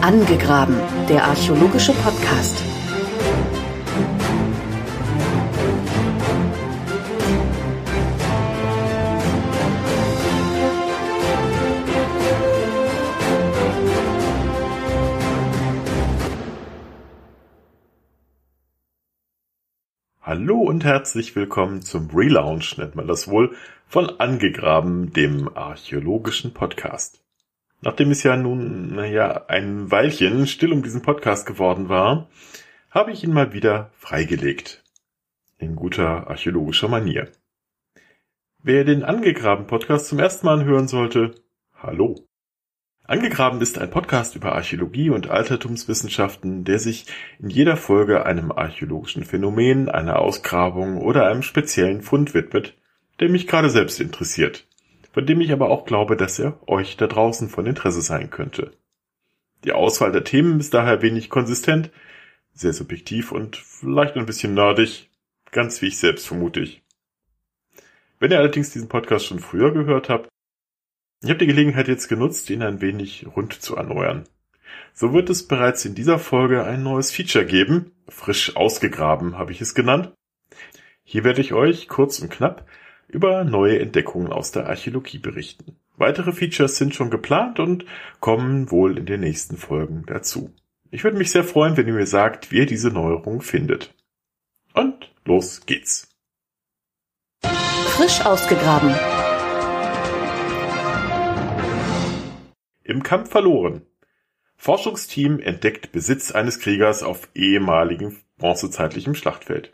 Angegraben, der archäologische Podcast. Hallo und herzlich willkommen zum Relaunch, nennt man das wohl, von Angegraben, dem archäologischen Podcast. Nachdem es ja nun, naja, ein Weilchen still um diesen Podcast geworden war, habe ich ihn mal wieder freigelegt. In guter archäologischer Manier. Wer den Angegraben Podcast zum ersten Mal hören sollte, hallo. Angegraben ist ein Podcast über Archäologie und Altertumswissenschaften, der sich in jeder Folge einem archäologischen Phänomen, einer Ausgrabung oder einem speziellen Fund widmet, der mich gerade selbst interessiert, von dem ich aber auch glaube, dass er euch da draußen von Interesse sein könnte. Die Auswahl der Themen ist daher wenig konsistent, sehr subjektiv und vielleicht ein bisschen nerdig, ganz wie ich selbst vermute ich. Wenn ihr allerdings diesen Podcast schon früher gehört habt, ich habe die Gelegenheit jetzt genutzt, ihn ein wenig rund zu erneuern. So wird es bereits in dieser Folge ein neues Feature geben, frisch ausgegraben habe ich es genannt. Hier werde ich euch kurz und knapp über neue Entdeckungen aus der Archäologie berichten. Weitere Features sind schon geplant und kommen wohl in den nächsten Folgen dazu. Ich würde mich sehr freuen, wenn ihr mir sagt, wie ihr diese Neuerung findet. Und los geht's. Frisch ausgegraben Im Kampf verloren. Forschungsteam entdeckt Besitz eines Kriegers auf ehemaligem bronzezeitlichem Schlachtfeld.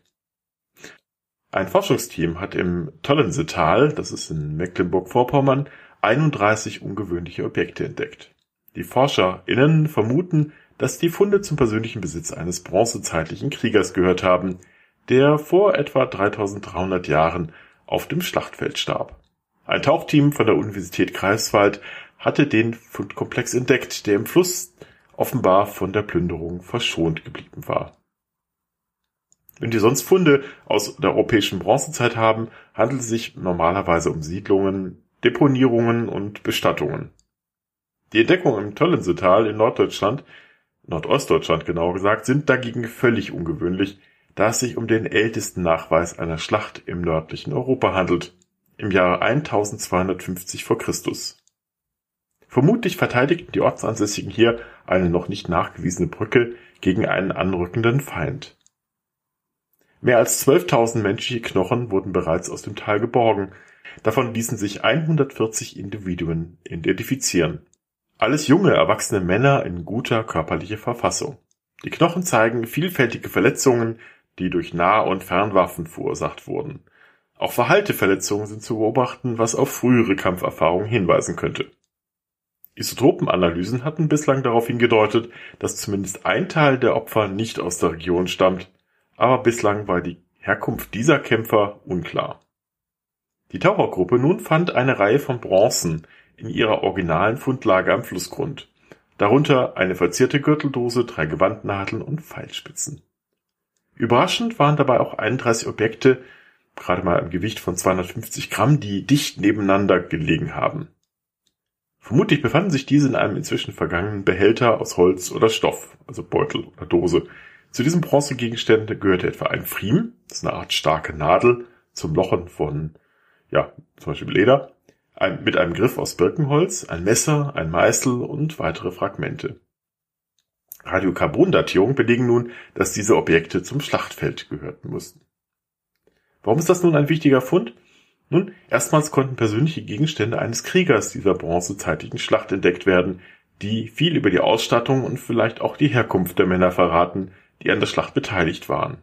Ein Forschungsteam hat im Tollensetal, das ist in Mecklenburg-Vorpommern, 31 ungewöhnliche Objekte entdeckt. Die ForscherInnen vermuten, dass die Funde zum persönlichen Besitz eines bronzezeitlichen Kriegers gehört haben, der vor etwa 3300 Jahren auf dem Schlachtfeld starb. Ein Tauchteam von der Universität Greifswald hatte den Fundkomplex entdeckt, der im Fluss offenbar von der Plünderung verschont geblieben war. Wenn die sonst Funde aus der europäischen Bronzezeit haben, handelt es sich normalerweise um Siedlungen, Deponierungen und Bestattungen. Die Entdeckungen im Töllensetal in Norddeutschland, Nordostdeutschland genauer gesagt, sind dagegen völlig ungewöhnlich, da es sich um den ältesten Nachweis einer Schlacht im nördlichen Europa handelt, im Jahre 1250 vor Christus. Vermutlich verteidigten die Ortsansässigen hier eine noch nicht nachgewiesene Brücke gegen einen anrückenden Feind. Mehr als 12.000 menschliche Knochen wurden bereits aus dem Tal geborgen, davon ließen sich 140 Individuen identifizieren. Alles junge, erwachsene Männer in guter körperlicher Verfassung. Die Knochen zeigen vielfältige Verletzungen, die durch Nah- und Fernwaffen verursacht wurden. Auch verhalte Verletzungen sind zu beobachten, was auf frühere Kampferfahrungen hinweisen könnte. Isotopenanalysen hatten bislang darauf hingedeutet, dass zumindest ein Teil der Opfer nicht aus der Region stammt, aber bislang war die Herkunft dieser Kämpfer unklar. Die Tauchergruppe nun fand eine Reihe von Bronzen in ihrer originalen Fundlage am Flussgrund, darunter eine verzierte Gürteldose, drei Gewandnadeln und Pfeilspitzen. Überraschend waren dabei auch 31 Objekte, gerade mal im Gewicht von 250 Gramm, die dicht nebeneinander gelegen haben. Vermutlich befanden sich diese in einem inzwischen vergangenen Behälter aus Holz oder Stoff, also Beutel oder Dose. Zu diesem Bronzegegenstände gehörte etwa ein Pfriem, das ist eine Art starke Nadel zum Lochen von, ja, zum Beispiel Leder, ein, mit einem Griff aus Birkenholz, ein Messer, ein Meißel und weitere Fragmente. Radiokarbondatierung belegen nun, dass diese Objekte zum Schlachtfeld gehörten mussten. Warum ist das nun ein wichtiger Fund? Nun, erstmals konnten persönliche Gegenstände eines Kriegers dieser bronzezeitlichen Schlacht entdeckt werden, die viel über die Ausstattung und vielleicht auch die Herkunft der Männer verraten, die an der Schlacht beteiligt waren.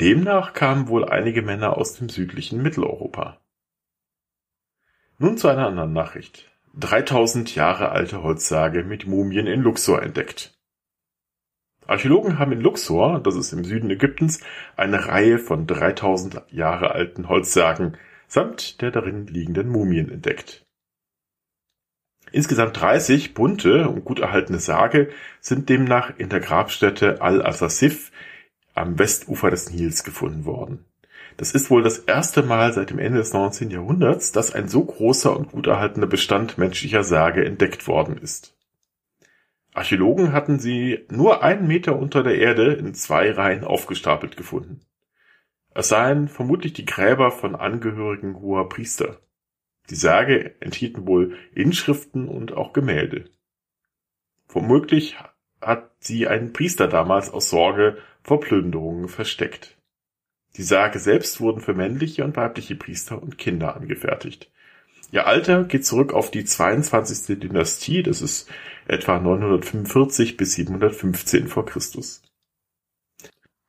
Demnach kamen wohl einige Männer aus dem südlichen Mitteleuropa. Nun zu einer anderen Nachricht. 3000 Jahre alte Holzsage mit Mumien in Luxor entdeckt. Archäologen haben in Luxor, das ist im Süden Ägyptens, eine Reihe von 3000 Jahre alten Holzsärgen samt der darin liegenden Mumien entdeckt. Insgesamt 30 bunte und gut erhaltene Särge sind demnach in der Grabstätte Al-Asasif am Westufer des Nils gefunden worden. Das ist wohl das erste Mal seit dem Ende des 19. Jahrhunderts, dass ein so großer und gut erhaltener Bestand menschlicher Särge entdeckt worden ist. Archäologen hatten sie nur einen Meter unter der Erde in zwei Reihen aufgestapelt gefunden. Es seien vermutlich die Gräber von Angehörigen hoher Priester. Die Särge enthielten wohl Inschriften und auch Gemälde. Womöglich hat sie ein Priester damals aus Sorge vor Plünderungen versteckt. Die Särge selbst wurden für männliche und weibliche Priester und Kinder angefertigt. Ihr Alter geht zurück auf die 22. Dynastie, das ist etwa 945 bis 715 vor Christus.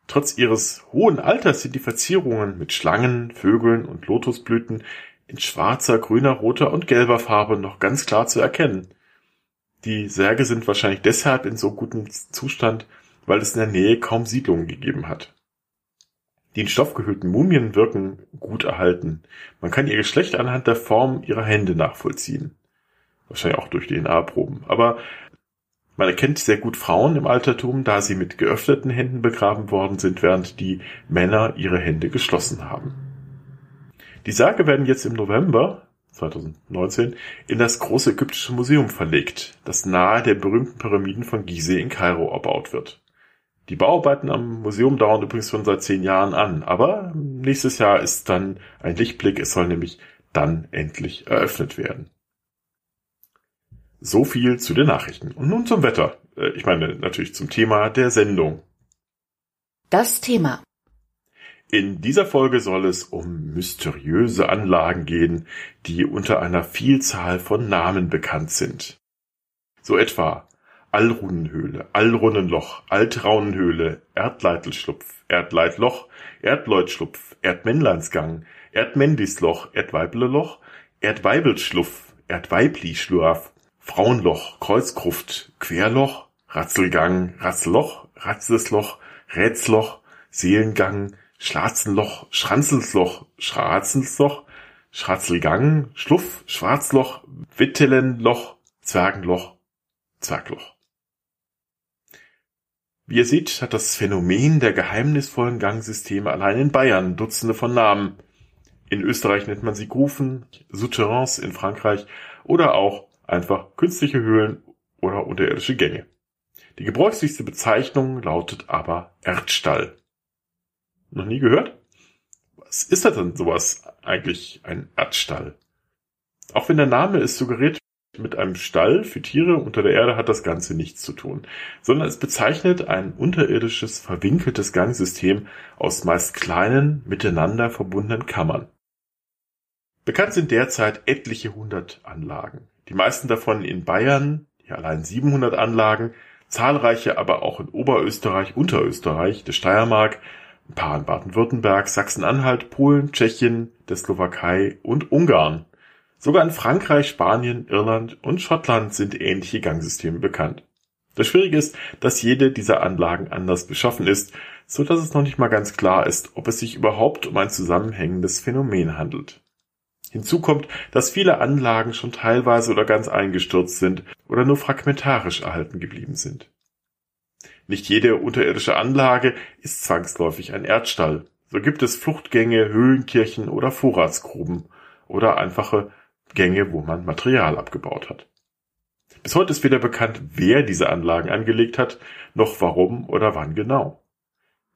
Trotz ihres hohen Alters sind die Verzierungen mit Schlangen, Vögeln und Lotusblüten in schwarzer, grüner, roter und gelber Farbe noch ganz klar zu erkennen. Die Särge sind wahrscheinlich deshalb in so gutem Zustand, weil es in der Nähe kaum Siedlungen gegeben hat. Die in Stoff gehüllten Mumien wirken gut erhalten. Man kann ihr Geschlecht anhand der Form ihrer Hände nachvollziehen. Wahrscheinlich auch durch DNA-Proben. Aber man erkennt sehr gut Frauen im Altertum, da sie mit geöffneten Händen begraben worden sind, während die Männer ihre Hände geschlossen haben. Die Särge werden jetzt im November 2019 in das große ägyptische Museum verlegt, das nahe der berühmten Pyramiden von Gizeh in Kairo erbaut wird. Die Bauarbeiten am Museum dauern übrigens schon seit zehn Jahren an, aber nächstes Jahr ist dann ein Lichtblick, es soll nämlich dann endlich eröffnet werden. So viel zu den Nachrichten. Und nun zum Wetter. Äh, ich meine natürlich zum Thema der Sendung. Das Thema. In dieser Folge soll es um mysteriöse Anlagen gehen, die unter einer Vielzahl von Namen bekannt sind. So etwa Allrunenhöhle, Allrunnenloch, Altraunenhöhle, Erdleitelschlupf, Erdleitloch, Erdleutschlupf, Erdmännleinsgang, Erdmändisloch, Erdweibleloch, Erdweibelschlupf, Erdweiblischlurf, Frauenloch, Kreuzgruft, Querloch, Ratzelgang, Ratzelloch, Ratzesloch, Rätsloch, Seelengang, Schlatzenloch, Schranzelsloch, Schrazensloch, Schratzelgang, Schluff, Schwarzloch, Wittelenloch, Zwergenloch, Zwergloch. Wie ihr seht, hat das Phänomen der geheimnisvollen Gangsysteme allein in Bayern Dutzende von Namen. In Österreich nennt man sie Grufen, Souterrains in Frankreich oder auch einfach künstliche Höhlen oder unterirdische Gänge. Die gebräuchlichste Bezeichnung lautet aber Erdstall. Noch nie gehört? Was ist das denn sowas eigentlich, ein Erdstall? Auch wenn der Name es suggeriert, mit einem Stall für Tiere unter der Erde hat das Ganze nichts zu tun, sondern es bezeichnet ein unterirdisches, verwinkeltes Gangsystem aus meist kleinen, miteinander verbundenen Kammern. Bekannt sind derzeit etliche hundert Anlagen. Die meisten davon in Bayern, ja allein 700 Anlagen, zahlreiche aber auch in Oberösterreich, Unterösterreich, der Steiermark, ein paar in Baden-Württemberg, Sachsen-Anhalt, Polen, Tschechien, der Slowakei und Ungarn. Sogar in Frankreich, Spanien, Irland und Schottland sind ähnliche Gangsysteme bekannt. Das Schwierige ist, dass jede dieser Anlagen anders beschaffen ist, so dass es noch nicht mal ganz klar ist, ob es sich überhaupt um ein zusammenhängendes Phänomen handelt. Hinzu kommt, dass viele Anlagen schon teilweise oder ganz eingestürzt sind oder nur fragmentarisch erhalten geblieben sind. Nicht jede unterirdische Anlage ist zwangsläufig ein Erdstall. So gibt es Fluchtgänge, Höhlenkirchen oder Vorratsgruben oder einfache Gänge, wo man Material abgebaut hat. Bis heute ist weder bekannt, wer diese Anlagen angelegt hat, noch warum oder wann genau.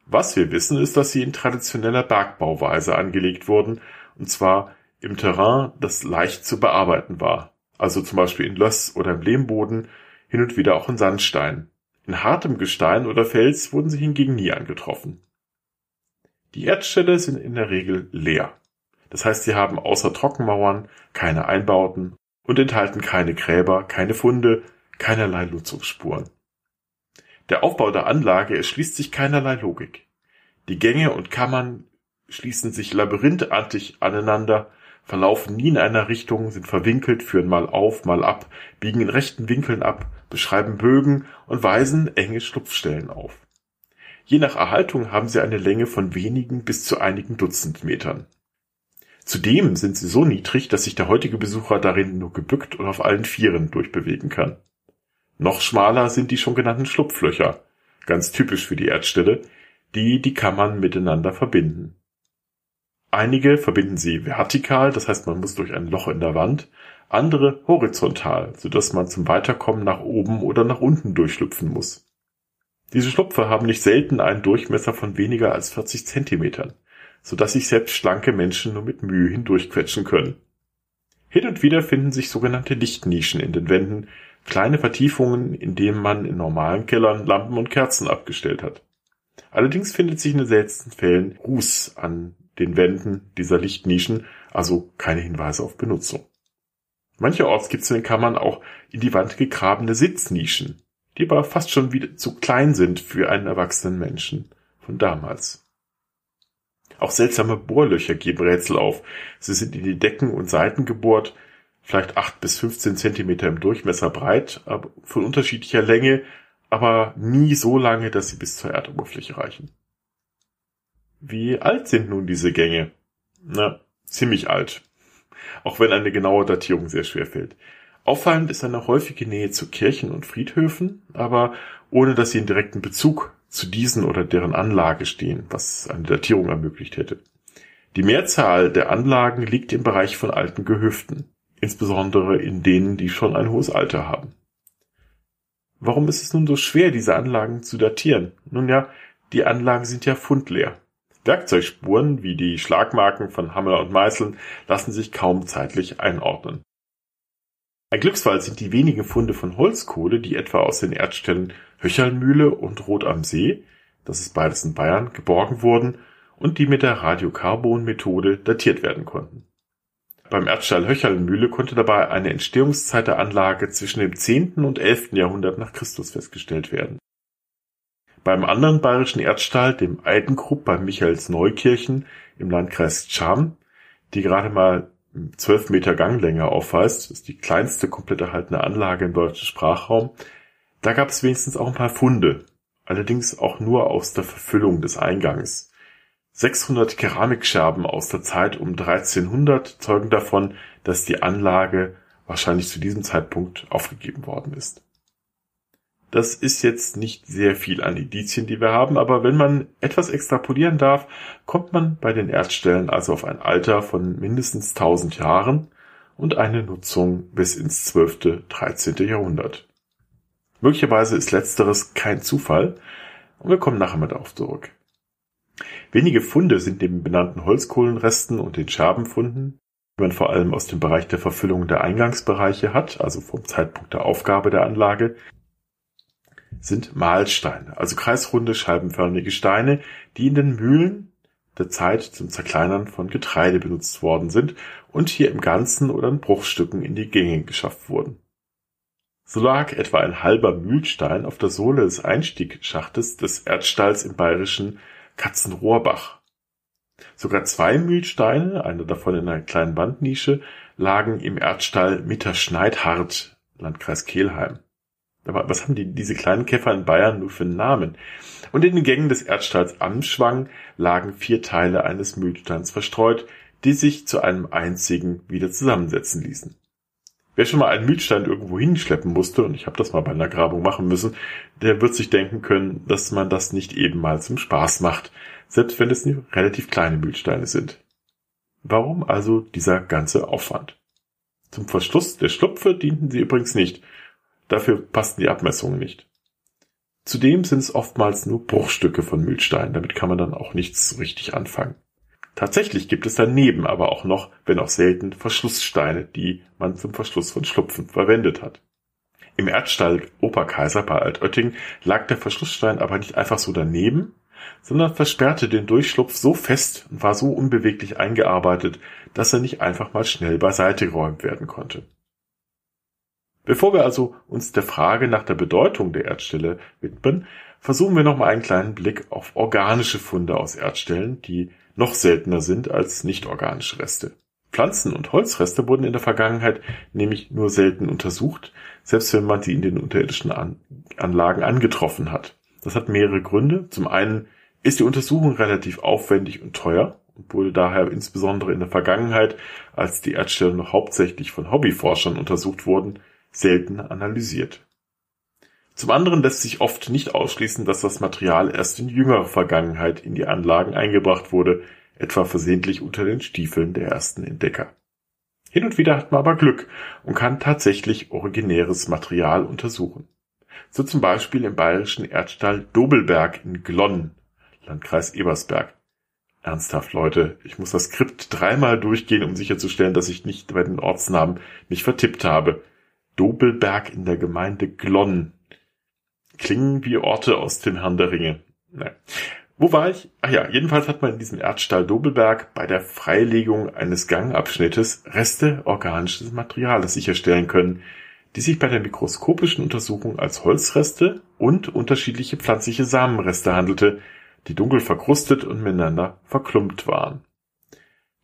Was wir wissen, ist, dass sie in traditioneller Bergbauweise angelegt wurden, und zwar im Terrain, das leicht zu bearbeiten war, also zum Beispiel in Löss oder im Lehmboden, hin und wieder auch in Sandstein. In hartem Gestein oder Fels wurden sie hingegen nie angetroffen. Die Erdställe sind in der Regel leer. Das heißt, sie haben außer Trockenmauern keine Einbauten und enthalten keine Gräber, keine Funde, keinerlei Nutzungsspuren. Der Aufbau der Anlage erschließt sich keinerlei Logik. Die Gänge und Kammern schließen sich labyrinthartig aneinander, verlaufen nie in einer Richtung, sind verwinkelt, führen mal auf, mal ab, biegen in rechten Winkeln ab, beschreiben Bögen und weisen enge Schlupfstellen auf. Je nach Erhaltung haben sie eine Länge von wenigen bis zu einigen Dutzend Metern. Zudem sind sie so niedrig, dass sich der heutige Besucher darin nur gebückt und auf allen Vieren durchbewegen kann. Noch schmaler sind die schon genannten Schlupflöcher, ganz typisch für die Erdstelle, die die Kammern miteinander verbinden. Einige verbinden sie vertikal, das heißt man muss durch ein Loch in der Wand, andere horizontal, so dass man zum Weiterkommen nach oben oder nach unten durchschlüpfen muss. Diese Schlupfe haben nicht selten einen Durchmesser von weniger als 40 Zentimetern, so dass sich selbst schlanke Menschen nur mit Mühe hindurchquetschen können. Hin und wieder finden sich sogenannte Lichtnischen in den Wänden, kleine Vertiefungen, in denen man in normalen Kellern Lampen und Kerzen abgestellt hat. Allerdings findet sich in den seltensten Fällen Ruß an den Wänden dieser Lichtnischen, also keine Hinweise auf Benutzung. Mancherorts gibt es in den Kammern auch in die Wand gegrabene Sitznischen, die aber fast schon wieder zu klein sind für einen erwachsenen Menschen von damals. Auch seltsame Bohrlöcher geben Rätsel auf. Sie sind in die Decken und Seiten gebohrt, vielleicht acht bis 15 Zentimeter im Durchmesser breit, aber von unterschiedlicher Länge, aber nie so lange, dass sie bis zur Erdoberfläche reichen. Wie alt sind nun diese Gänge? Na, ziemlich alt. Auch wenn eine genaue Datierung sehr schwer fällt. Auffallend ist eine häufige Nähe zu Kirchen und Friedhöfen, aber ohne dass sie in direkten Bezug zu diesen oder deren Anlage stehen, was eine Datierung ermöglicht hätte. Die Mehrzahl der Anlagen liegt im Bereich von alten Gehöften, insbesondere in denen, die schon ein hohes Alter haben. Warum ist es nun so schwer, diese Anlagen zu datieren? Nun ja, die Anlagen sind ja fundleer. Werkzeugspuren wie die Schlagmarken von Hammer und Meißeln lassen sich kaum zeitlich einordnen. Ein Glücksfall sind die wenigen Funde von Holzkohle, die etwa aus den Erdstellen Höcherlmühle und Rot am See, das ist beides in Bayern, geborgen wurden und die mit der Radiokarbon-Methode datiert werden konnten. Beim Erdstall Höcherlmühle konnte dabei eine Entstehungszeit der Anlage zwischen dem 10. und 11. Jahrhundert nach Christus festgestellt werden. Beim anderen bayerischen Erdstall, dem Eidenkrupp bei Michaelsneukirchen im Landkreis Cham, die gerade mal 12 Meter Ganglänge aufweist, ist die kleinste komplett erhaltene Anlage im deutschen Sprachraum, da gab es wenigstens auch ein paar Funde, allerdings auch nur aus der Verfüllung des Eingangs. 600 Keramikscherben aus der Zeit um 1300 zeugen davon, dass die Anlage wahrscheinlich zu diesem Zeitpunkt aufgegeben worden ist. Das ist jetzt nicht sehr viel an Indizien, die wir haben, aber wenn man etwas extrapolieren darf, kommt man bei den Erdstellen also auf ein Alter von mindestens 1000 Jahren und eine Nutzung bis ins 12., 13. Jahrhundert. Möglicherweise ist letzteres kein Zufall und wir kommen nachher mal darauf zurück. Wenige Funde sind neben benannten Holzkohlenresten und den Scherbenfunden, die man vor allem aus dem Bereich der Verfüllung der Eingangsbereiche hat, also vom Zeitpunkt der Aufgabe der Anlage, sind Mahlsteine, also kreisrunde, scheibenförmige Steine, die in den Mühlen der Zeit zum Zerkleinern von Getreide benutzt worden sind und hier im Ganzen oder in Bruchstücken in die Gänge geschafft wurden. So lag etwa ein halber Mühlstein auf der Sohle des Einstiegschachtes des Erdstalls im bayerischen Katzenrohrbach. Sogar zwei Mühlsteine, einer davon in einer kleinen Wandnische, lagen im Erdstall Mitterschneidhardt, Landkreis Kelheim. Aber was haben die, diese kleinen Käfer in Bayern nur für Namen? Und in den Gängen des Erdstalls Amschwang lagen vier Teile eines Mühlsteins verstreut, die sich zu einem einzigen wieder zusammensetzen ließen. Wer schon mal einen Mühlstein irgendwo hinschleppen musste, und ich habe das mal bei einer Grabung machen müssen, der wird sich denken können, dass man das nicht eben mal zum Spaß macht, selbst wenn es relativ kleine Mühlsteine sind. Warum also dieser ganze Aufwand? Zum Verschluss der Schlupfe dienten sie übrigens nicht, Dafür passten die Abmessungen nicht. Zudem sind es oftmals nur Bruchstücke von Mühlstein, damit kann man dann auch nichts richtig anfangen. Tatsächlich gibt es daneben aber auch noch, wenn auch selten, Verschlusssteine, die man zum Verschluss von Schlupfen verwendet hat. Im Erdstall Oberkaiser bei Altötting lag der Verschlussstein aber nicht einfach so daneben, sondern versperrte den Durchschlupf so fest und war so unbeweglich eingearbeitet, dass er nicht einfach mal schnell beiseite geräumt werden konnte. Bevor wir also uns der Frage nach der Bedeutung der Erdstelle widmen, versuchen wir nochmal einen kleinen Blick auf organische Funde aus Erdstellen, die noch seltener sind als nicht-organische Reste. Pflanzen- und Holzreste wurden in der Vergangenheit nämlich nur selten untersucht, selbst wenn man sie in den unterirdischen An Anlagen angetroffen hat. Das hat mehrere Gründe. Zum einen ist die Untersuchung relativ aufwendig und teuer und wurde daher insbesondere in der Vergangenheit, als die Erdstellen noch hauptsächlich von Hobbyforschern untersucht wurden, selten analysiert. Zum anderen lässt sich oft nicht ausschließen, dass das Material erst in jüngerer Vergangenheit in die Anlagen eingebracht wurde, etwa versehentlich unter den Stiefeln der ersten Entdecker. Hin und wieder hat man aber Glück und kann tatsächlich originäres Material untersuchen. So zum Beispiel im bayerischen Erdstall Dobelberg in Glonn, Landkreis Ebersberg. Ernsthaft, Leute, ich muss das Skript dreimal durchgehen, um sicherzustellen, dass ich nicht bei den Ortsnamen mich vertippt habe. Dobelberg in der Gemeinde Glonn. Klingen wie Orte aus dem Herrn der Ringe. Nee. Wo war ich? Ach ja, jedenfalls hat man in diesem Erdstall Dobelberg bei der Freilegung eines Gangabschnittes Reste organisches Materials sicherstellen können, die sich bei der mikroskopischen Untersuchung als Holzreste und unterschiedliche pflanzliche Samenreste handelte, die dunkel verkrustet und miteinander verklumpt waren.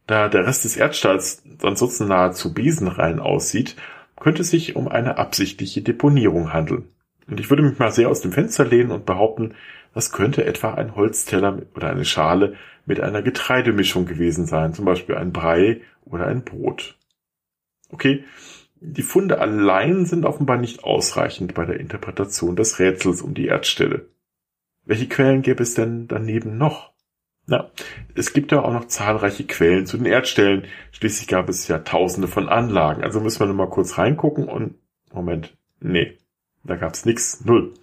Da der Rest des Erdstalls ansonsten nahezu besenrein aussieht, könnte sich um eine absichtliche Deponierung handeln. Und ich würde mich mal sehr aus dem Fenster lehnen und behaupten, das könnte etwa ein Holzteller oder eine Schale mit einer Getreidemischung gewesen sein, zum Beispiel ein Brei oder ein Brot. Okay, die Funde allein sind offenbar nicht ausreichend bei der Interpretation des Rätsels um die Erdstelle. Welche Quellen gäbe es denn daneben noch? Na, es gibt ja auch noch zahlreiche Quellen zu den Erdstellen. Schließlich gab es ja tausende von Anlagen. Also müssen wir nur mal kurz reingucken und, Moment, nee, da gab's nix, null.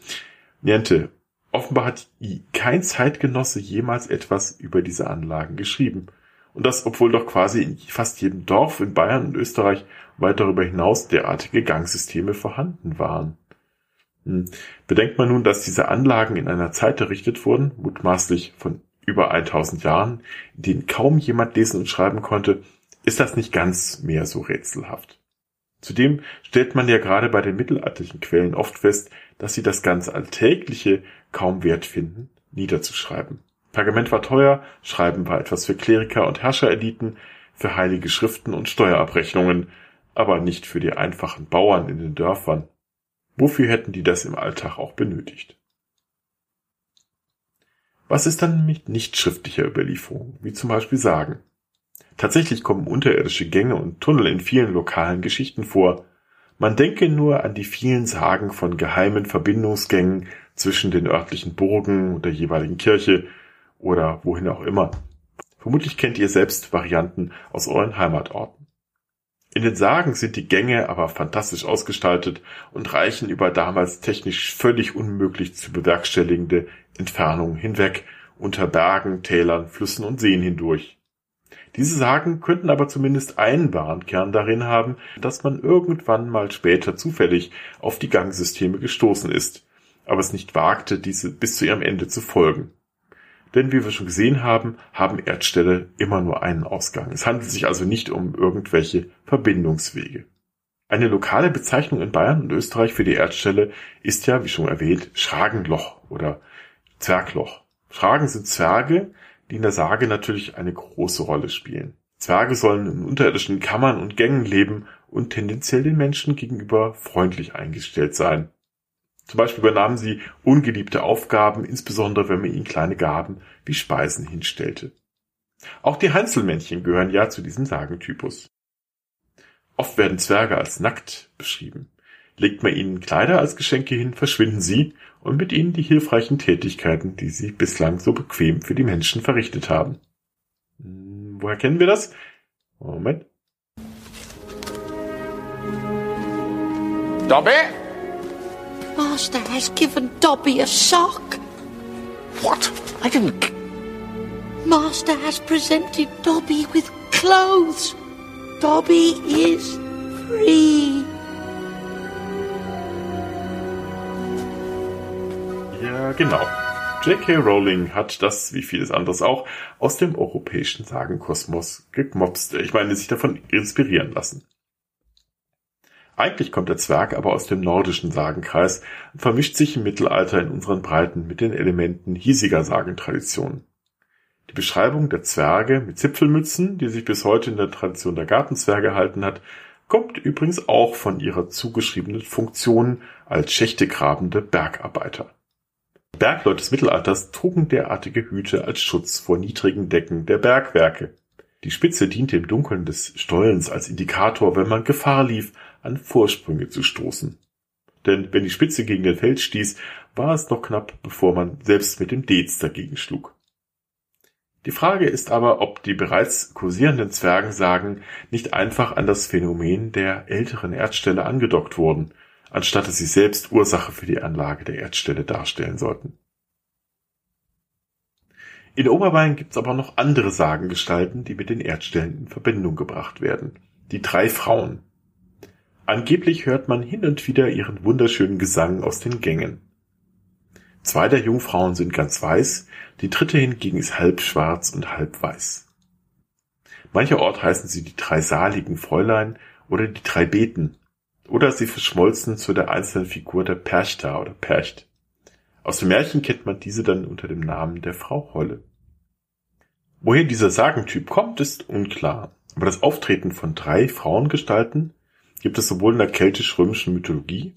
Niente. Offenbar hat kein Zeitgenosse jemals etwas über diese Anlagen geschrieben. Und das, obwohl doch quasi in fast jedem Dorf in Bayern und Österreich weit darüber hinaus derartige Gangsysteme vorhanden waren. Hm. Bedenkt man nun, dass diese Anlagen in einer Zeit errichtet wurden, mutmaßlich von über 1000 Jahren, in denen kaum jemand lesen und schreiben konnte, ist das nicht ganz mehr so rätselhaft. Zudem stellt man ja gerade bei den mittelalterlichen Quellen oft fest, dass sie das ganz Alltägliche kaum wert finden, niederzuschreiben. Pergament war teuer, Schreiben war etwas für Kleriker und Herrschereliten, für heilige Schriften und Steuerabrechnungen, aber nicht für die einfachen Bauern in den Dörfern. Wofür hätten die das im Alltag auch benötigt? Was ist dann mit nicht schriftlicher Überlieferung, wie zum Beispiel Sagen? Tatsächlich kommen unterirdische Gänge und Tunnel in vielen lokalen Geschichten vor. Man denke nur an die vielen Sagen von geheimen Verbindungsgängen zwischen den örtlichen Burgen und der jeweiligen Kirche oder wohin auch immer. Vermutlich kennt ihr selbst Varianten aus euren Heimatorten. In den Sagen sind die Gänge aber fantastisch ausgestaltet und reichen über damals technisch völlig unmöglich zu bewerkstelligende Entfernungen hinweg, unter Bergen, Tälern, Flüssen und Seen hindurch. Diese Sagen könnten aber zumindest einen wahren Kern darin haben, dass man irgendwann mal später zufällig auf die Gangsysteme gestoßen ist, aber es nicht wagte, diese bis zu ihrem Ende zu folgen. Denn wie wir schon gesehen haben, haben Erdställe immer nur einen Ausgang. Es handelt sich also nicht um irgendwelche Verbindungswege. Eine lokale Bezeichnung in Bayern und Österreich für die Erdstelle ist ja, wie schon erwähnt, Schragenloch oder Zwergloch. Schragen sind Zwerge, die in der Sage natürlich eine große Rolle spielen. Zwerge sollen in unterirdischen Kammern und Gängen leben und tendenziell den Menschen gegenüber freundlich eingestellt sein. Zum Beispiel übernahmen sie ungeliebte Aufgaben, insbesondere wenn man ihnen kleine Gaben wie Speisen hinstellte. Auch die Heinzelmännchen gehören ja zu diesem Sagentypus. Oft werden Zwerge als nackt beschrieben. Legt man ihnen Kleider als Geschenke hin, verschwinden sie und mit ihnen die hilfreichen Tätigkeiten, die sie bislang so bequem für die Menschen verrichtet haben. Hm, woher kennen wir das? Moment. Dobby? Master has given Dobby a sock. What? I didn't. Master has presented Dobby with clothes. Dobby is free. Ja, genau. J.K. Rowling hat das, wie vieles anderes auch, aus dem europäischen Sagenkosmos gemobst. Ich meine, sich davon inspirieren lassen. Eigentlich kommt der Zwerg aber aus dem nordischen Sagenkreis und vermischt sich im Mittelalter in unseren Breiten mit den Elementen hiesiger Sagentraditionen. Die Beschreibung der Zwerge mit Zipfelmützen, die sich bis heute in der Tradition der Gartenzwerge erhalten hat, kommt übrigens auch von ihrer zugeschriebenen Funktion als schächtegrabende Bergarbeiter. Bergleute des Mittelalters trugen derartige Hüte als Schutz vor niedrigen Decken der Bergwerke. Die Spitze diente im Dunkeln des Stollens als Indikator, wenn man Gefahr lief, an Vorsprünge zu stoßen. Denn wenn die Spitze gegen den Fels stieß, war es noch knapp, bevor man selbst mit dem Dez dagegen schlug. Die Frage ist aber, ob die bereits kursierenden Zwergensagen nicht einfach an das Phänomen der älteren Erdstelle angedockt wurden, anstatt dass sie selbst Ursache für die Anlage der Erdstelle darstellen sollten. In Oberbayern gibt es aber noch andere Sagengestalten, die mit den Erdstellen in Verbindung gebracht werden. Die drei Frauen. Angeblich hört man hin und wieder ihren wunderschönen Gesang aus den Gängen. Zwei der Jungfrauen sind ganz weiß, die dritte hingegen ist halb schwarz und halb weiß. Mancherort heißen sie die drei saligen Fräulein oder die drei Beten, oder sie verschmolzen zu der einzelnen Figur der Perchta oder Percht. Aus dem Märchen kennt man diese dann unter dem Namen der Frau Holle. Woher dieser Sagentyp kommt, ist unklar, aber das Auftreten von drei Frauengestalten gibt es sowohl in der keltisch-römischen Mythologie,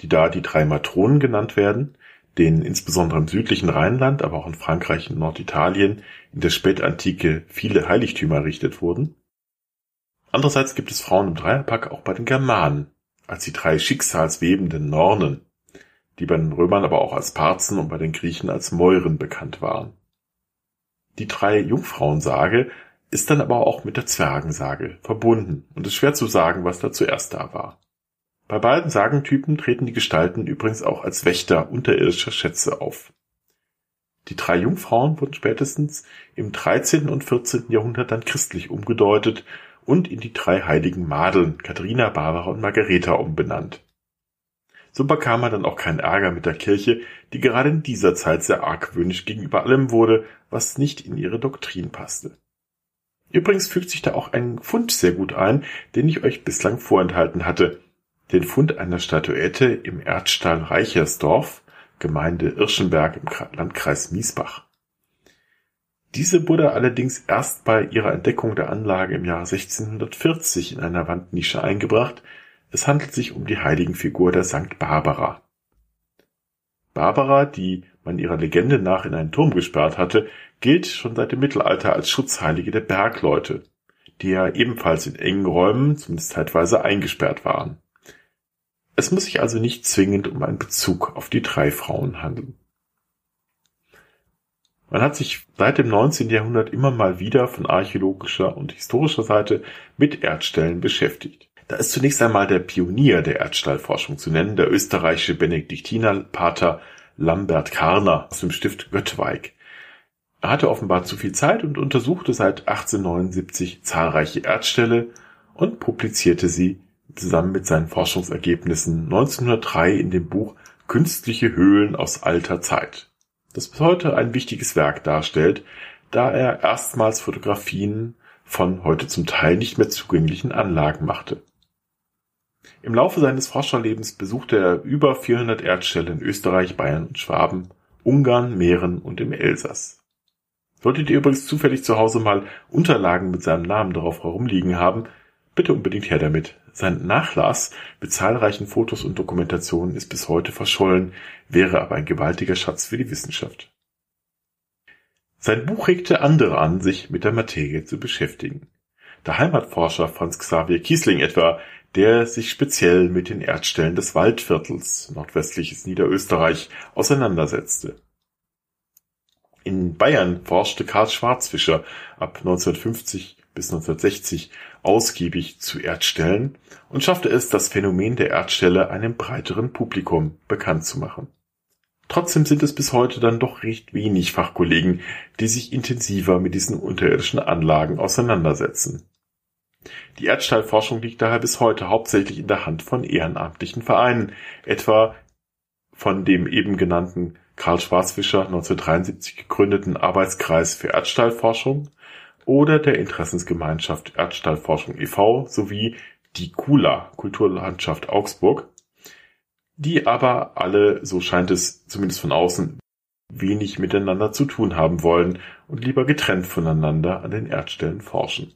die da die drei Matronen genannt werden, denen insbesondere im südlichen Rheinland, aber auch in Frankreich und Norditalien in der Spätantike viele Heiligtümer errichtet wurden. Andererseits gibt es Frauen im Dreierpack auch bei den Germanen, als die drei schicksalswebenden Nornen, die bei den Römern aber auch als Parzen und bei den Griechen als Mäuren bekannt waren. Die drei Jungfrauensage ist dann aber auch mit der Zwergensage verbunden und ist schwer zu sagen, was da zuerst da war. Bei beiden Sagentypen treten die Gestalten übrigens auch als Wächter unterirdischer Schätze auf. Die drei Jungfrauen wurden spätestens im 13. und 14. Jahrhundert dann christlich umgedeutet und in die drei heiligen Madeln Katharina, Barbara und Margareta umbenannt. So bekam man dann auch keinen Ärger mit der Kirche, die gerade in dieser Zeit sehr argwöhnisch gegenüber allem wurde, was nicht in ihre Doktrin passte. Übrigens fügt sich da auch ein Fund sehr gut ein, den ich euch bislang vorenthalten hatte, den Fund einer Statuette im Erdstall Reichersdorf, Gemeinde Irschenberg im Landkreis Miesbach. Diese wurde allerdings erst bei ihrer Entdeckung der Anlage im Jahre 1640 in einer Wandnische eingebracht. Es handelt sich um die Heiligenfigur der Sankt Barbara. Barbara, die man ihrer Legende nach in einen Turm gesperrt hatte, gilt schon seit dem Mittelalter als Schutzheilige der Bergleute, die ja ebenfalls in engen Räumen, zumindest zeitweise, eingesperrt waren. Es muss sich also nicht zwingend um einen Bezug auf die drei Frauen handeln. Man hat sich seit dem 19. Jahrhundert immer mal wieder von archäologischer und historischer Seite mit Erdstellen beschäftigt. Da ist zunächst einmal der Pionier der Erdstallforschung zu nennen, der österreichische Benediktinerpater Lambert Karner aus dem Stift Göttweig. Er hatte offenbar zu viel Zeit und untersuchte seit 1879 zahlreiche Erdställe und publizierte sie zusammen mit seinen Forschungsergebnissen 1903 in dem Buch Künstliche Höhlen aus alter Zeit, das bis heute ein wichtiges Werk darstellt, da er erstmals Fotografien von heute zum Teil nicht mehr zugänglichen Anlagen machte. Im Laufe seines Forscherlebens besuchte er über 400 Erdstelle in Österreich, Bayern und Schwaben, Ungarn, Mähren und im Elsass. Solltet ihr übrigens zufällig zu Hause mal Unterlagen mit seinem Namen darauf herumliegen haben, bitte unbedingt her damit. Sein Nachlass mit zahlreichen Fotos und Dokumentationen ist bis heute verschollen, wäre aber ein gewaltiger Schatz für die Wissenschaft. Sein Buch regte andere an, sich mit der Materie zu beschäftigen. Der Heimatforscher Franz Xavier Kiesling etwa, der sich speziell mit den Erdstellen des Waldviertels, nordwestliches Niederösterreich, auseinandersetzte. In Bayern forschte Karl Schwarzfischer ab 1950 bis 1960 ausgiebig zu Erdstellen und schaffte es, das Phänomen der Erdstelle einem breiteren Publikum bekannt zu machen. Trotzdem sind es bis heute dann doch recht wenig Fachkollegen, die sich intensiver mit diesen unterirdischen Anlagen auseinandersetzen. Die Erdstallforschung liegt daher bis heute hauptsächlich in der Hand von ehrenamtlichen Vereinen, etwa von dem eben genannten Karl Schwarzfischer 1973 gegründeten Arbeitskreis für Erdstallforschung oder der Interessensgemeinschaft Erdstallforschung e.V. sowie die KULA Kulturlandschaft Augsburg, die aber alle, so scheint es zumindest von außen, wenig miteinander zu tun haben wollen und lieber getrennt voneinander an den Erdstellen forschen.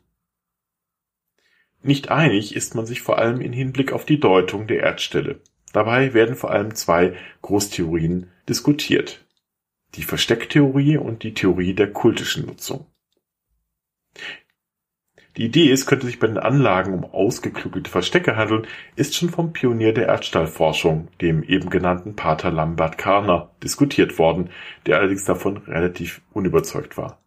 Nicht einig ist man sich vor allem in Hinblick auf die Deutung der Erdstelle. Dabei werden vor allem zwei Großtheorien diskutiert. Die Verstecktheorie und die Theorie der kultischen Nutzung. Die Idee, es könnte sich bei den Anlagen um ausgeklügelte Verstecke handeln, ist schon vom Pionier der Erdstallforschung, dem eben genannten Pater Lambert Karner, diskutiert worden, der allerdings davon relativ unüberzeugt war.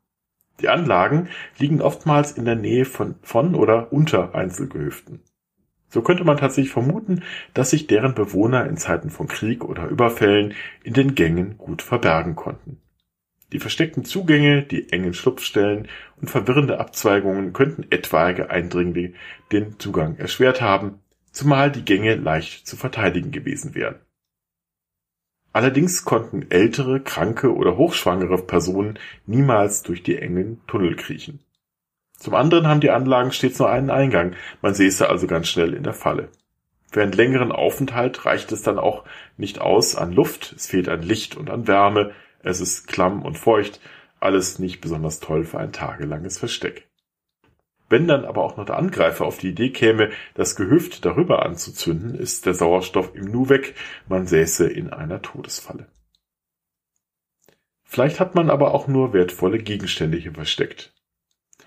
Die Anlagen liegen oftmals in der Nähe von, von oder unter Einzelgehöften. So könnte man tatsächlich vermuten, dass sich deren Bewohner in Zeiten von Krieg oder Überfällen in den Gängen gut verbergen konnten. Die versteckten Zugänge, die engen Schlupfstellen und verwirrende Abzweigungen könnten etwaige Eindringlinge den Zugang erschwert haben, zumal die Gänge leicht zu verteidigen gewesen wären. Allerdings konnten ältere, kranke oder hochschwangere Personen niemals durch die engen Tunnel kriechen. Zum anderen haben die Anlagen stets nur einen Eingang, man säße also ganz schnell in der Falle. Einen längeren Aufenthalt reicht es dann auch nicht aus an Luft, es fehlt an Licht und an Wärme, es ist klamm und feucht, alles nicht besonders toll für ein tagelanges Versteck. Wenn dann aber auch noch der Angreifer auf die Idee käme, das Gehöft darüber anzuzünden, ist der Sauerstoff im Nu weg, man säße in einer Todesfalle. Vielleicht hat man aber auch nur wertvolle Gegenstände hier versteckt.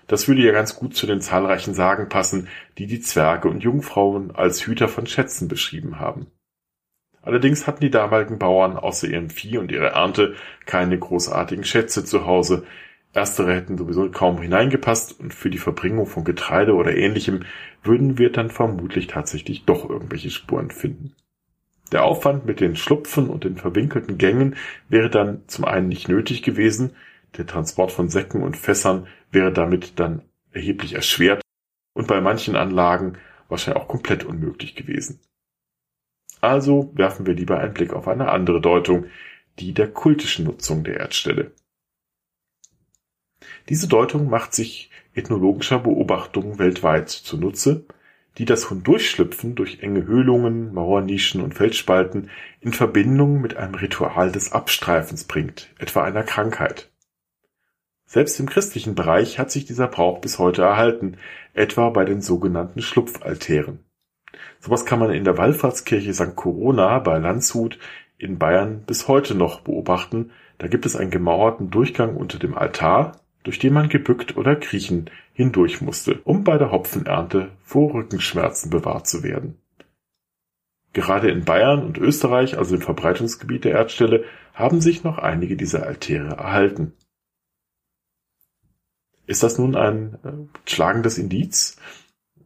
Das würde ja ganz gut zu den zahlreichen Sagen passen, die die Zwerge und Jungfrauen als Hüter von Schätzen beschrieben haben. Allerdings hatten die damaligen Bauern außer ihrem Vieh und ihrer Ernte keine großartigen Schätze zu Hause, Erstere hätten sowieso kaum hineingepasst und für die Verbringung von Getreide oder ähnlichem würden wir dann vermutlich tatsächlich doch irgendwelche Spuren finden. Der Aufwand mit den Schlupfen und den verwinkelten Gängen wäre dann zum einen nicht nötig gewesen, der Transport von Säcken und Fässern wäre damit dann erheblich erschwert und bei manchen Anlagen wahrscheinlich auch komplett unmöglich gewesen. Also werfen wir lieber einen Blick auf eine andere Deutung, die der kultischen Nutzung der Erdstelle. Diese Deutung macht sich ethnologischer Beobachtungen weltweit zunutze, die das Hindurchschlüpfen durch enge Höhlungen, Mauernischen und Felsspalten in Verbindung mit einem Ritual des Abstreifens bringt, etwa einer Krankheit. Selbst im christlichen Bereich hat sich dieser Brauch bis heute erhalten, etwa bei den sogenannten Schlupfaltären. Sowas kann man in der Wallfahrtskirche St. Corona bei Landshut in Bayern bis heute noch beobachten. Da gibt es einen gemauerten Durchgang unter dem Altar, durch den man gebückt oder kriechen hindurch musste, um bei der Hopfenernte vor Rückenschmerzen bewahrt zu werden. Gerade in Bayern und Österreich, also im Verbreitungsgebiet der Erdstelle, haben sich noch einige dieser Altäre erhalten. Ist das nun ein äh, schlagendes Indiz?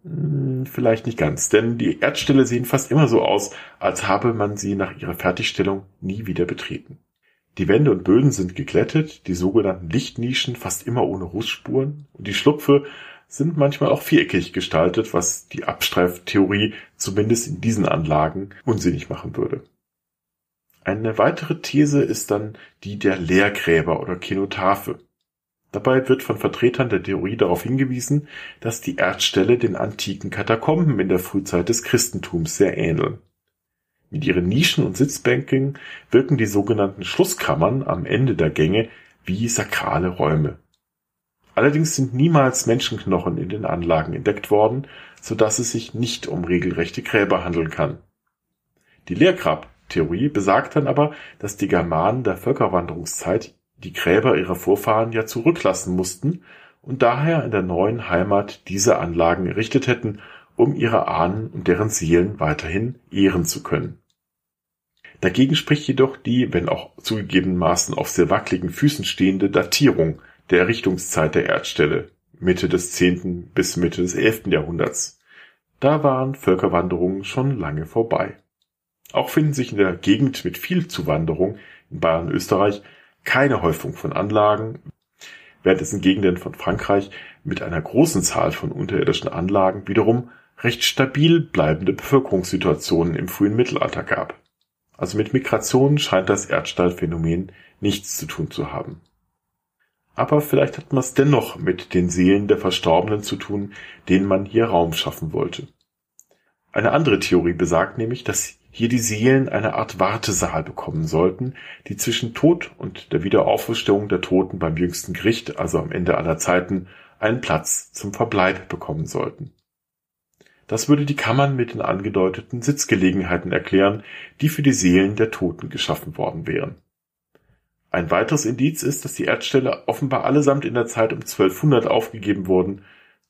Hm, vielleicht nicht ganz, denn die Erdställe sehen fast immer so aus, als habe man sie nach ihrer Fertigstellung nie wieder betreten. Die Wände und Böden sind geglättet, die sogenannten Lichtnischen fast immer ohne Russspuren und die Schlupfe sind manchmal auch viereckig gestaltet, was die Abstreiftheorie zumindest in diesen Anlagen unsinnig machen würde. Eine weitere These ist dann die der Lehrgräber oder Kenotaphe. Dabei wird von Vertretern der Theorie darauf hingewiesen, dass die Erdställe den antiken Katakomben in der Frühzeit des Christentums sehr ähneln. Mit ihren Nischen und Sitzbänken wirken die sogenannten Schlusskammern am Ende der Gänge wie sakrale Räume. Allerdings sind niemals Menschenknochen in den Anlagen entdeckt worden, so dass es sich nicht um regelrechte Gräber handeln kann. Die Lehrgrabtheorie besagt dann aber, dass die Germanen der Völkerwanderungszeit die Gräber ihrer Vorfahren ja zurücklassen mussten und daher in der neuen Heimat diese Anlagen errichtet hätten, um ihre Ahnen und deren Seelen weiterhin ehren zu können. Dagegen spricht jedoch die, wenn auch zugegebenermaßen auf sehr wackeligen Füßen stehende Datierung der Errichtungszeit der Erdstelle, Mitte des 10. bis Mitte des 11. Jahrhunderts. Da waren Völkerwanderungen schon lange vorbei. Auch finden sich in der Gegend mit viel Zuwanderung in Bayern und Österreich keine Häufung von Anlagen, während es in Gegenden von Frankreich mit einer großen Zahl von unterirdischen Anlagen wiederum recht stabil bleibende Bevölkerungssituationen im frühen Mittelalter gab. Also mit Migration scheint das Erdstallphänomen nichts zu tun zu haben. Aber vielleicht hat man es dennoch mit den Seelen der Verstorbenen zu tun, denen man hier Raum schaffen wollte. Eine andere Theorie besagt nämlich, dass hier die Seelen eine Art Wartesaal bekommen sollten, die zwischen Tod und der Wiederauferstehung der Toten beim jüngsten Gericht, also am Ende aller Zeiten, einen Platz zum Verbleib bekommen sollten. Das würde die Kammern mit den angedeuteten Sitzgelegenheiten erklären, die für die Seelen der Toten geschaffen worden wären. Ein weiteres Indiz ist, dass die Erdställe offenbar allesamt in der Zeit um 1200 aufgegeben wurden.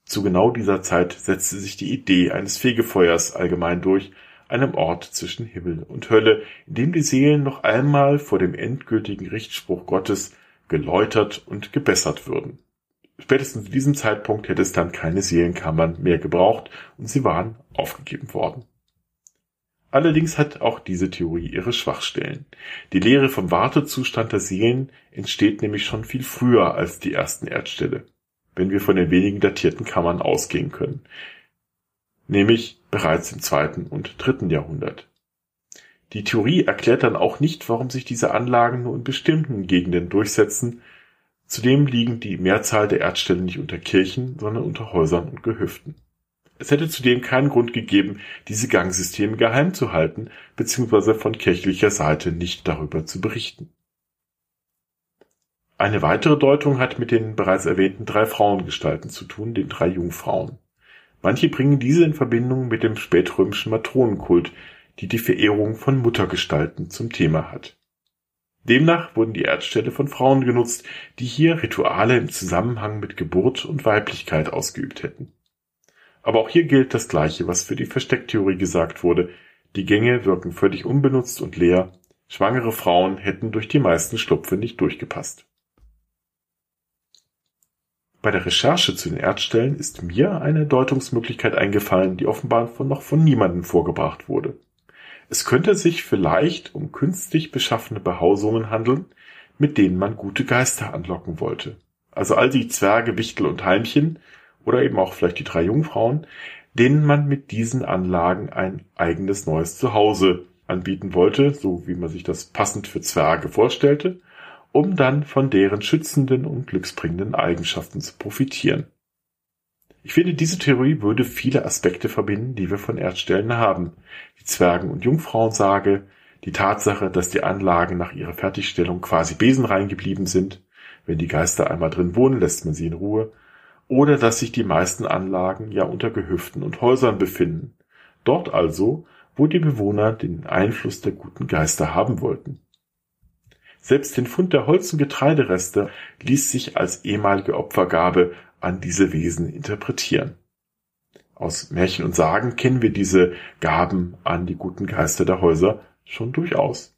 Zu genau dieser Zeit setzte sich die Idee eines Fegefeuers allgemein durch, einem Ort zwischen Himmel und Hölle, in dem die Seelen noch einmal vor dem endgültigen Richtspruch Gottes geläutert und gebessert würden. Spätestens zu diesem Zeitpunkt hätte es dann keine Seelenkammern mehr gebraucht und sie waren aufgegeben worden. Allerdings hat auch diese Theorie ihre Schwachstellen. Die Lehre vom Wartezustand der Seelen entsteht nämlich schon viel früher als die ersten Erdställe, wenn wir von den wenigen datierten Kammern ausgehen können, nämlich bereits im zweiten und dritten Jahrhundert. Die Theorie erklärt dann auch nicht, warum sich diese Anlagen nur in bestimmten Gegenden durchsetzen. Zudem liegen die Mehrzahl der Erdställe nicht unter Kirchen, sondern unter Häusern und Gehöften. Es hätte zudem keinen Grund gegeben, diese Gangsysteme geheim zu halten bzw. von kirchlicher Seite nicht darüber zu berichten. Eine weitere Deutung hat mit den bereits erwähnten drei Frauengestalten zu tun, den drei Jungfrauen. Manche bringen diese in Verbindung mit dem spätrömischen Matronenkult, die die Verehrung von Muttergestalten zum Thema hat. Demnach wurden die Erdställe von Frauen genutzt, die hier Rituale im Zusammenhang mit Geburt und Weiblichkeit ausgeübt hätten. Aber auch hier gilt das Gleiche, was für die Verstecktheorie gesagt wurde. Die Gänge wirken völlig unbenutzt und leer. Schwangere Frauen hätten durch die meisten Schlupfe nicht durchgepasst. Bei der Recherche zu den Erdstellen ist mir eine Deutungsmöglichkeit eingefallen, die offenbar von noch von niemandem vorgebracht wurde. Es könnte sich vielleicht um künstlich beschaffene Behausungen handeln, mit denen man gute Geister anlocken wollte. Also all die Zwerge, Wichtel und Heimchen, oder eben auch vielleicht die drei Jungfrauen, denen man mit diesen Anlagen ein eigenes neues Zuhause anbieten wollte, so wie man sich das passend für Zwerge vorstellte, um dann von deren schützenden und glücksbringenden Eigenschaften zu profitieren. Ich finde, diese Theorie würde viele Aspekte verbinden, die wir von Erdstellen haben. Die Zwergen- und Jungfrauensage, die Tatsache, dass die Anlagen nach ihrer Fertigstellung quasi besenrein geblieben sind. Wenn die Geister einmal drin wohnen, lässt man sie in Ruhe oder dass sich die meisten Anlagen ja unter Gehöften und Häusern befinden. Dort also, wo die Bewohner den Einfluss der guten Geister haben wollten. Selbst den Fund der Holz- und Getreidereste ließ sich als ehemalige Opfergabe an diese Wesen interpretieren. Aus Märchen und Sagen kennen wir diese Gaben an die guten Geister der Häuser schon durchaus.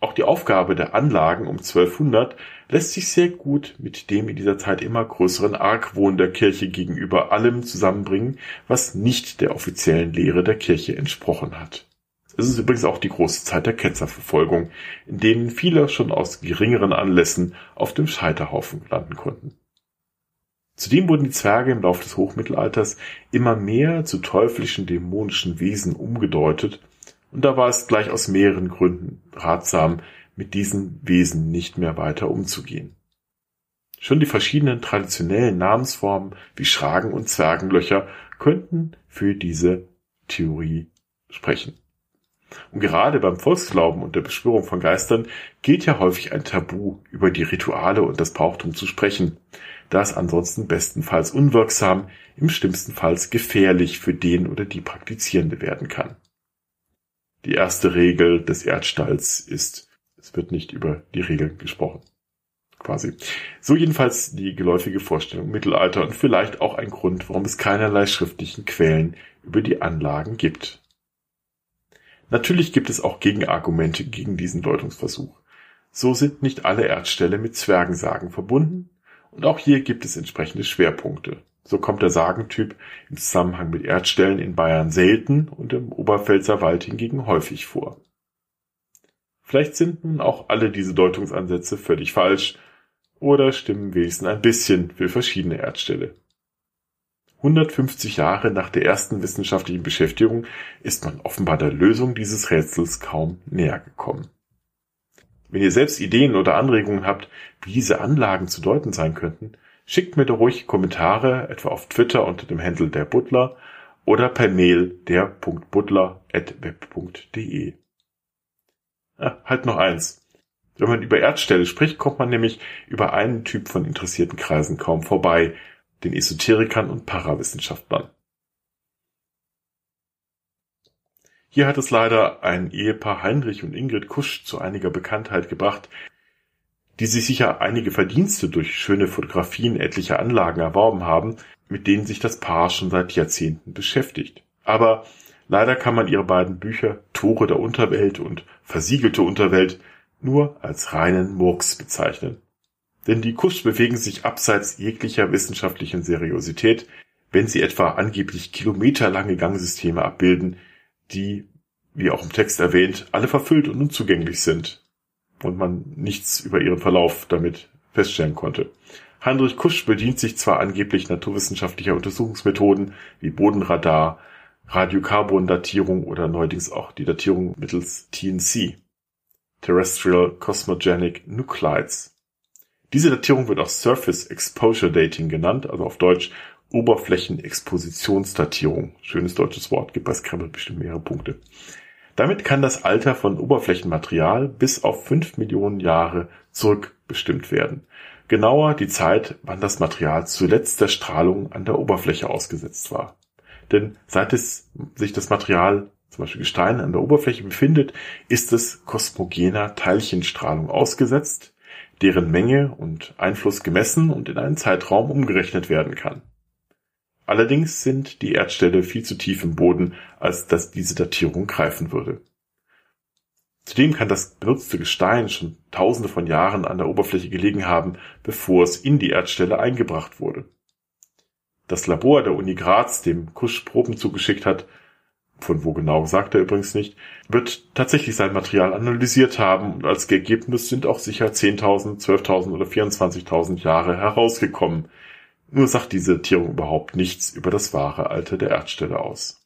Auch die Aufgabe der Anlagen um 1200 lässt sich sehr gut mit dem in dieser Zeit immer größeren Argwohn der Kirche gegenüber allem zusammenbringen, was nicht der offiziellen Lehre der Kirche entsprochen hat. Es ist übrigens auch die große Zeit der Ketzerverfolgung, in denen viele schon aus geringeren Anlässen auf dem Scheiterhaufen landen konnten. Zudem wurden die Zwerge im Laufe des Hochmittelalters immer mehr zu teuflischen dämonischen Wesen umgedeutet und da war es gleich aus mehreren Gründen ratsam, mit diesen Wesen nicht mehr weiter umzugehen. Schon die verschiedenen traditionellen Namensformen wie Schragen und Zwergenlöcher könnten für diese Theorie sprechen. Und gerade beim Volksglauben und der Beschwörung von Geistern gilt ja häufig ein Tabu, über die Rituale und das Brauchtum zu sprechen, da es ansonsten bestenfalls unwirksam, im schlimmstenfalls gefährlich für den oder die Praktizierende werden kann. Die erste Regel des Erdstalls ist, es wird nicht über die Regeln gesprochen. Quasi. So jedenfalls die geläufige Vorstellung im Mittelalter und vielleicht auch ein Grund, warum es keinerlei schriftlichen Quellen über die Anlagen gibt. Natürlich gibt es auch Gegenargumente gegen diesen Deutungsversuch. So sind nicht alle Erdställe mit Zwergensagen verbunden und auch hier gibt es entsprechende Schwerpunkte. So kommt der Sagentyp im Zusammenhang mit Erdstellen in Bayern selten und im Oberpfälzer Wald hingegen häufig vor. Vielleicht sind nun auch alle diese Deutungsansätze völlig falsch oder stimmen wenigstens ein bisschen für verschiedene Erdställe. 150 Jahre nach der ersten wissenschaftlichen Beschäftigung ist man offenbar der Lösung dieses Rätsels kaum näher gekommen. Wenn ihr selbst Ideen oder Anregungen habt, wie diese Anlagen zu deuten sein könnten, Schickt mir doch ruhig Kommentare, etwa auf Twitter unter dem Handle der Butler oder per Mail der.butler.web.de. Ah, halt noch eins. Wenn man über Erdställe spricht, kommt man nämlich über einen Typ von interessierten Kreisen kaum vorbei, den Esoterikern und Parawissenschaftlern. Hier hat es leider ein Ehepaar Heinrich und Ingrid Kusch zu einiger Bekanntheit gebracht, die sich sicher einige Verdienste durch schöne Fotografien etlicher Anlagen erworben haben, mit denen sich das Paar schon seit Jahrzehnten beschäftigt. Aber leider kann man ihre beiden Bücher Tore der Unterwelt und Versiegelte Unterwelt nur als reinen Murks bezeichnen. Denn die Kusch bewegen sich abseits jeglicher wissenschaftlichen Seriosität, wenn sie etwa angeblich kilometerlange Gangsysteme abbilden, die, wie auch im Text erwähnt, alle verfüllt und unzugänglich sind und man nichts über ihren Verlauf damit feststellen konnte. Heinrich Kusch bedient sich zwar angeblich naturwissenschaftlicher Untersuchungsmethoden wie Bodenradar, Radiokarbondatierung oder neuerdings auch die Datierung mittels TNC, Terrestrial Cosmogenic Nuclides. Diese Datierung wird auch Surface Exposure Dating genannt, also auf Deutsch Oberflächenexpositionsdatierung. Schönes deutsches Wort, gibt bei Scrabble bestimmt mehrere Punkte. Damit kann das Alter von Oberflächenmaterial bis auf fünf Millionen Jahre zurückbestimmt werden. Genauer die Zeit, wann das Material zuletzt der Strahlung an der Oberfläche ausgesetzt war. Denn seit es sich das Material, zum Beispiel Gestein, an der Oberfläche befindet, ist es kosmogener Teilchenstrahlung ausgesetzt, deren Menge und Einfluss gemessen und in einen Zeitraum umgerechnet werden kann. Allerdings sind die Erdställe viel zu tief im Boden, als dass diese Datierung greifen würde. Zudem kann das benutzte Gestein schon tausende von Jahren an der Oberfläche gelegen haben, bevor es in die Erdstelle eingebracht wurde. Das Labor der Uni Graz, dem Kusch Proben zugeschickt hat, von wo genau sagt er übrigens nicht, wird tatsächlich sein Material analysiert haben und als Ergebnis sind auch sicher 10.000, 12.000 oder 24.000 Jahre herausgekommen, nur sagt diese Datierung überhaupt nichts über das wahre Alter der Erdstelle aus.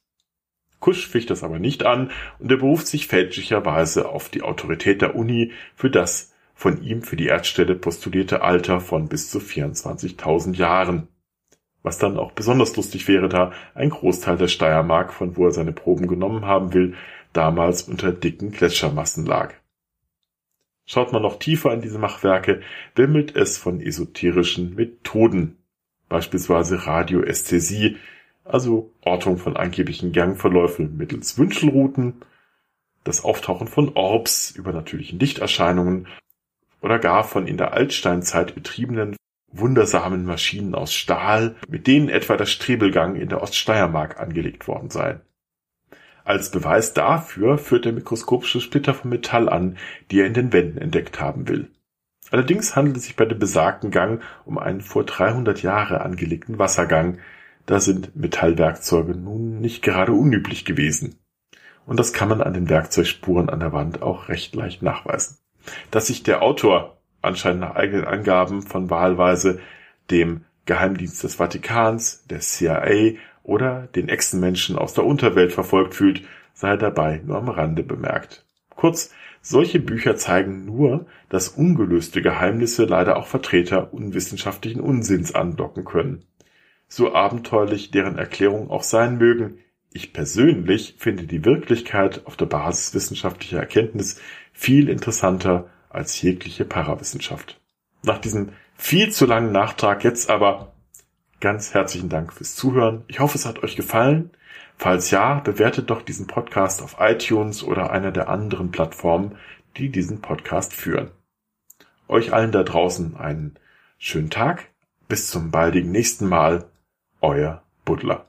Kusch ficht das aber nicht an und er beruft sich fälschlicherweise auf die Autorität der Uni für das von ihm für die Erdstelle postulierte Alter von bis zu 24.000 Jahren. Was dann auch besonders lustig wäre, da ein Großteil der Steiermark, von wo er seine Proben genommen haben will, damals unter dicken Gletschermassen lag. Schaut man noch tiefer in diese Machwerke, wimmelt es von esoterischen Methoden, beispielsweise Radioästhesie, also Ortung von angeblichen Gangverläufen mittels Wünschelrouten, das Auftauchen von Orbs, übernatürlichen Lichterscheinungen oder gar von in der Altsteinzeit betriebenen wundersamen Maschinen aus Stahl, mit denen etwa der Strebelgang in der Oststeiermark angelegt worden sei. Als Beweis dafür führt er mikroskopische Splitter von Metall an, die er in den Wänden entdeckt haben will. Allerdings handelt es sich bei dem besagten Gang um einen vor 300 Jahre angelegten Wassergang. Da sind Metallwerkzeuge nun nicht gerade unüblich gewesen. Und das kann man an den Werkzeugspuren an der Wand auch recht leicht nachweisen. Dass sich der Autor anscheinend nach eigenen Angaben von wahlweise dem Geheimdienst des Vatikans, der CIA oder den Echsenmenschen aus der Unterwelt verfolgt fühlt, sei dabei nur am Rande bemerkt. Kurz, solche Bücher zeigen nur, dass ungelöste Geheimnisse leider auch Vertreter unwissenschaftlichen Unsinns andocken können. So abenteuerlich deren Erklärungen auch sein mögen, ich persönlich finde die Wirklichkeit auf der Basis wissenschaftlicher Erkenntnis viel interessanter als jegliche Parawissenschaft. Nach diesem viel zu langen Nachtrag jetzt aber ganz herzlichen Dank fürs Zuhören. Ich hoffe, es hat euch gefallen. Falls ja, bewertet doch diesen Podcast auf iTunes oder einer der anderen Plattformen, die diesen Podcast führen. Euch allen da draußen einen schönen Tag. Bis zum baldigen nächsten Mal. Euer Buddler.